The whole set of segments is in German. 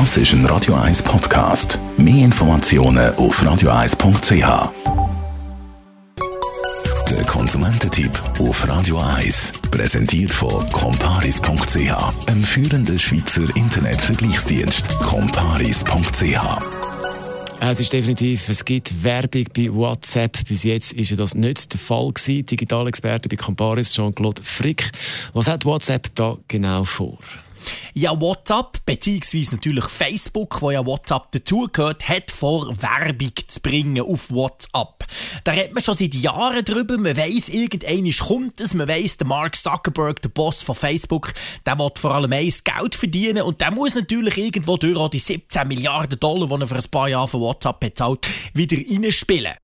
Das ist ein Radio 1 Podcast. Mehr Informationen auf radio1.ch. Der Konsumententipp auf Radio 1 präsentiert von comparis.ch, einem führenden Schweizer Internetvergleichsdienst. comparis.ch es ist definitiv, es gibt Werbung bei WhatsApp. Bis jetzt ist das nicht der Fall gewesen. Digitalexperte bei Comparis, Jean-Claude Frick. Was hat WhatsApp da genau vor? Ja, WhatsApp, beziehungsweise natürlich Facebook, wo ja WhatsApp dazugehört, hat vor, Werbung zu bringen auf WhatsApp. Da redet man schon seit Jahren drüber. Man weiss, irgendeiner kommt es. Man weiss, der Mark Zuckerberg, der Boss von Facebook, der will vor allem eins Geld verdienen und der muss natürlich irgendwo durch auch die 17 Milliarden Dollar, die er für ein paar Jahre von WhatsApp bezahlt, wieder reinspielen.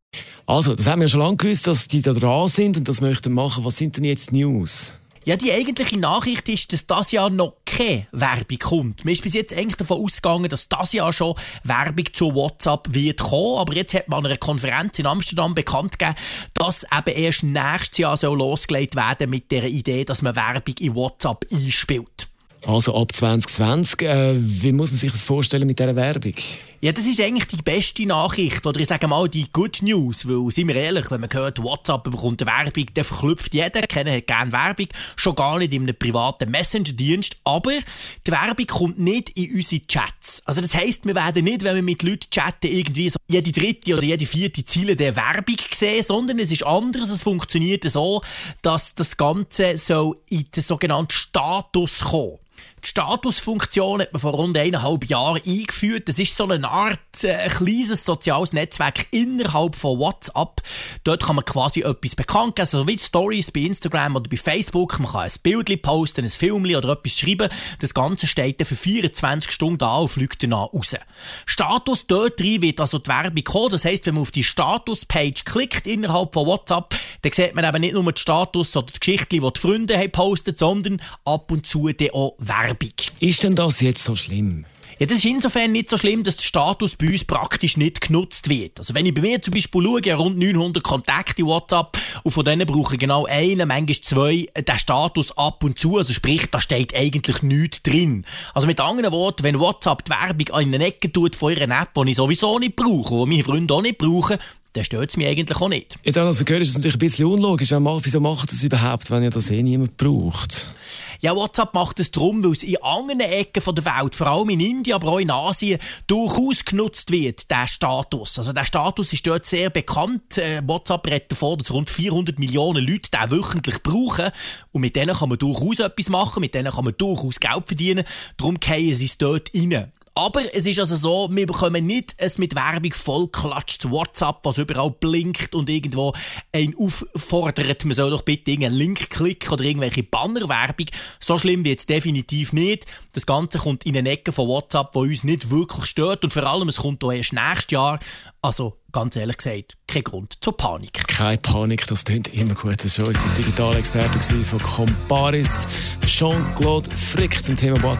Also, das haben wir schon lange gewusst, dass die da dran sind und das möchten machen. Was sind denn jetzt News? Ja, die eigentliche Nachricht ist, dass das Jahr noch keine Werbung kommt. Man ist bis jetzt eigentlich davon ausgegangen, dass das Jahr schon Werbung zu WhatsApp wird kommen. Aber jetzt hat man an einer Konferenz in Amsterdam bekannt gegeben, dass eben erst nächstes Jahr so losgelegt werden mit der Idee, dass man Werbung in WhatsApp einspielt. Also ab 2020, äh, wie muss man sich das vorstellen mit dieser Werbung? Ja, das ist eigentlich die beste Nachricht, oder ich sage mal die Good News, weil, sind wir ehrlich, wenn man hört, WhatsApp bekommt Werbung, dann verklüpft jeder, keiner gerne Werbung, schon gar nicht in einem privaten Messenger-Dienst, aber die Werbung kommt nicht in unsere Chats. Also das heisst, wir werden nicht, wenn wir mit Leuten chatten, irgendwie so jede dritte oder jede vierte Ziele der Werbung sehen, sondern es ist anders, es funktioniert so, dass das Ganze so in den sogenannten Status kommt. Die Statusfunktion hat man vor rund eineinhalb Jahren eingeführt. Das ist so eine Art äh, kleines soziales Netzwerk innerhalb von WhatsApp. Dort kann man quasi etwas bekannt geben, so wie Stories bei Instagram oder bei Facebook. Man kann ein Bild posten, ein Film oder etwas schreiben. Das Ganze steht dann für 24 Stunden da und fliegt dann raus. Status dort drin wird also die Werbung kommen. Das heisst, wenn man auf die Status-Page klickt innerhalb von WhatsApp, dann sieht man eben nicht nur die Status oder die Geschichte, die die Freunde haben postet, sondern ab und zu dann auch Werbung. Ist denn das jetzt so schlimm? Ja, das ist insofern nicht so schlimm, dass der Status bei uns praktisch nicht genutzt wird. Also wenn ich bei mir zum Beispiel schaue, rund 900 Kontakte in WhatsApp und von denen brauche ich genau einen, manchmal zwei, äh, der Status ab und zu, also sprich, da steht eigentlich nichts drin. Also mit anderen Worten, wenn WhatsApp die Werbung in eine Ecke tut von ihrer App, die ich sowieso nicht brauche, die meine Freunde auch nicht brauchen, dann stört es mich eigentlich auch nicht. Jetzt auch also gehört, ist es natürlich ein bisschen unlogisch. Wieso macht das überhaupt, wenn ihr das eh niemand braucht? Ja, WhatsApp macht es darum, weil es in anderen Ecken der Welt, vor allem in Indien, aber auch in Asien, durchaus genutzt wird, der Status. Also der Status ist dort sehr bekannt. Äh, WhatsApp redet davon, dass rund 400 Millionen Leute den wöchentlich brauchen. Und mit denen kann man durchaus etwas machen, mit denen kann man durchaus Geld verdienen. Darum gehen sie es dort rein. Aber es ist also so, wir bekommen nicht es mit Werbung vollklatscht zu WhatsApp, was überall blinkt und irgendwo einen auffordert, man soll doch bitte irgendeinen Link klicken oder irgendwelche Bannerwerbung. So schlimm wird es definitiv nicht. Das Ganze kommt in eine Ecke von WhatsApp, wo uns nicht wirklich stört und vor allem, es kommt auch erst nächstes Jahr. Also, ganz ehrlich gesagt, kein Grund zur Panik. Keine Panik, das klingt immer gut. Das war unser Digitalexperte von Comparis, Jean-Claude Frick zum Thema WhatsApp.